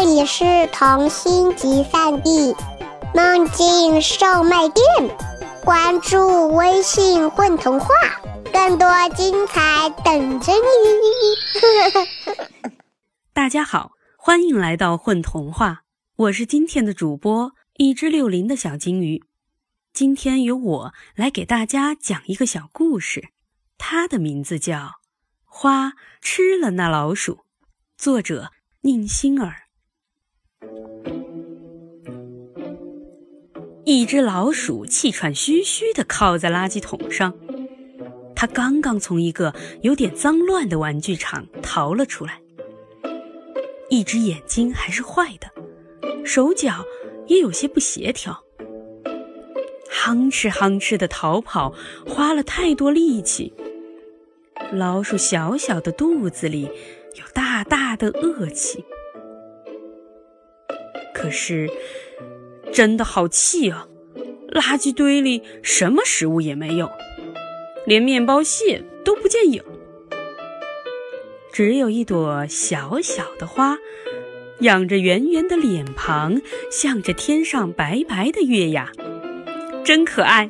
这里是童心集散地，梦境售卖店。关注微信“混童话”，更多精彩等着你。大家好，欢迎来到“混童话”，我是今天的主播一只六零的小金鱼。今天由我来给大家讲一个小故事，它的名字叫《花吃了那老鼠》，作者宁心儿。一只老鼠气喘吁吁地靠在垃圾桶上，它刚刚从一个有点脏乱的玩具厂逃了出来，一只眼睛还是坏的，手脚也有些不协调，吭哧吭哧地逃跑，花了太多力气。老鼠小小的肚子里有大大的恶气。可是，真的好气啊！垃圾堆里什么食物也没有，连面包屑都不见有，只有一朵小小的花，仰着圆圆的脸庞，向着天上白白的月牙，真可爱。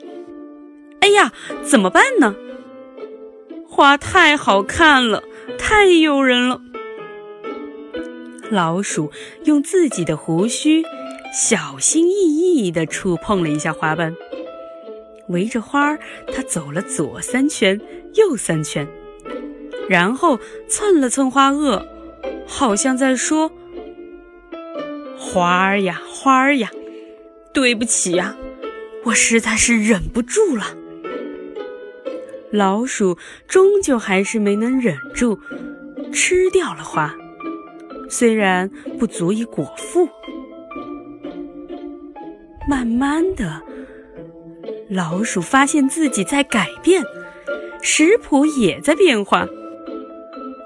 哎呀，怎么办呢？花太好看了，太诱人了。老鼠用自己的胡须小心翼翼地触碰了一下花瓣，围着花儿，它走了左三圈，右三圈，然后蹭了蹭花萼，好像在说：“花儿呀，花儿呀，对不起呀，我实在是忍不住了。”老鼠终究还是没能忍住，吃掉了花。虽然不足以果腹，慢慢的，老鼠发现自己在改变，食谱也在变化。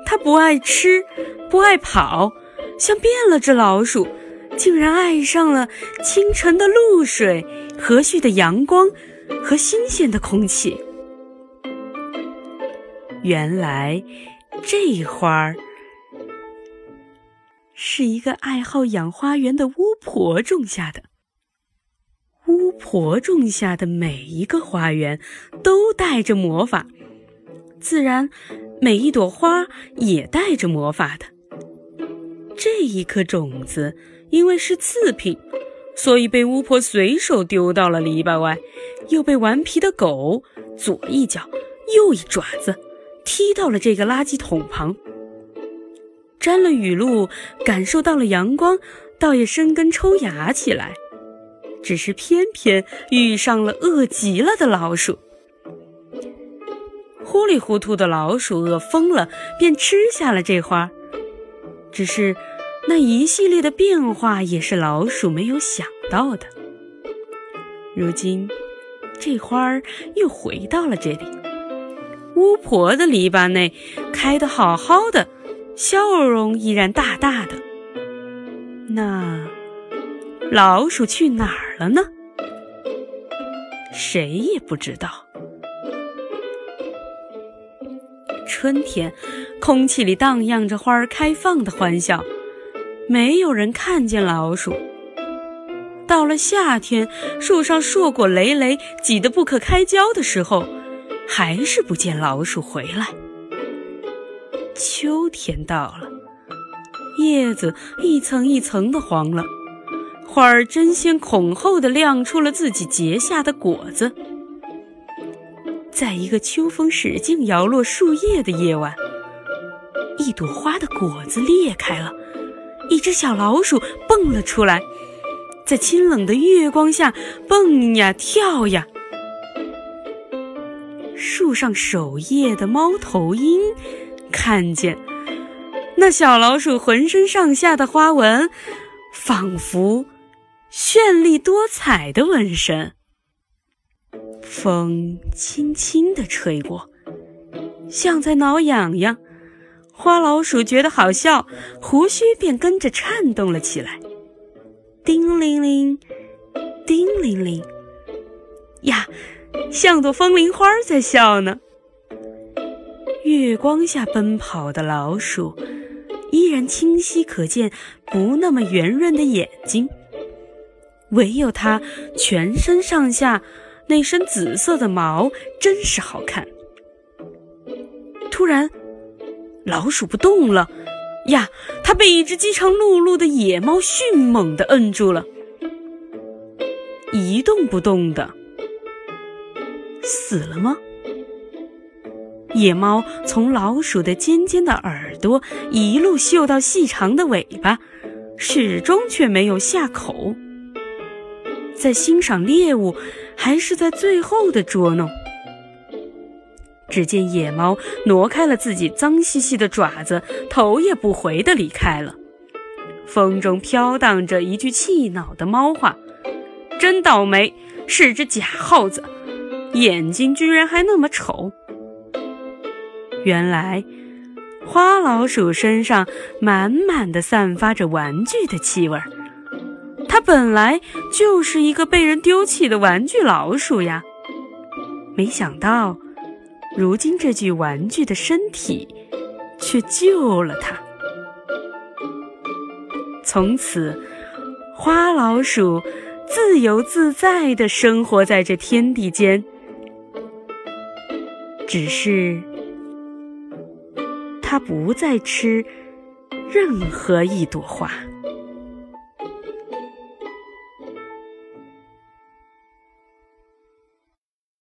它不爱吃，不爱跑，像变了只老鼠，竟然爱上了清晨的露水、和煦的阳光和新鲜的空气。原来，这花儿。是一个爱好养花园的巫婆种下的。巫婆种下的每一个花园都带着魔法，自然每一朵花也带着魔法的。这一颗种子因为是次品，所以被巫婆随手丢到了篱笆外，又被顽皮的狗左一脚右一爪子踢到了这个垃圾桶旁。沾了雨露，感受到了阳光，倒也生根抽芽起来。只是偏偏遇上了饿极了的老鼠。糊里糊涂的老鼠饿疯了，便吃下了这花。只是那一系列的变化也是老鼠没有想到的。如今，这花儿又回到了这里。巫婆的篱笆内开得好好的。笑容依然大大的。那老鼠去哪儿了呢？谁也不知道。春天，空气里荡漾着花儿开放的欢笑，没有人看见老鼠。到了夏天，树上硕果累累、挤得不可开交的时候，还是不见老鼠回来。秋天到了，叶子一层一层的黄了，花儿争先恐后的亮出了自己结下的果子。在一个秋风使劲摇落树叶的夜晚，一朵花的果子裂开了，一只小老鼠蹦了出来，在清冷的月光下蹦呀跳呀。树上守夜的猫头鹰。看见那小老鼠浑身上下的花纹，仿佛绚丽多彩的纹身。风轻轻地吹过，像在挠痒痒。花老鼠觉得好笑，胡须便跟着颤动了起来。叮铃铃，叮铃铃，呀，像朵风铃花在笑呢。月光下奔跑的老鼠，依然清晰可见不那么圆润的眼睛。唯有它全身上下那身紫色的毛真是好看。突然，老鼠不动了，呀，它被一只饥肠辘辘的野猫迅猛地摁住了，一动不动的。死了吗？野猫从老鼠的尖尖的耳朵一路嗅到细长的尾巴，始终却没有下口。在欣赏猎物，还是在最后的捉弄？只见野猫挪开了自己脏兮兮的爪子，头也不回地离开了。风中飘荡着一句气恼的猫话：“真倒霉，是只假耗子，眼睛居然还那么丑。”原来，花老鼠身上满满的散发着玩具的气味儿。它本来就是一个被人丢弃的玩具老鼠呀，没想到，如今这具玩具的身体却救了它。从此，花老鼠自由自在地生活在这天地间。只是，他不再吃任何一朵花。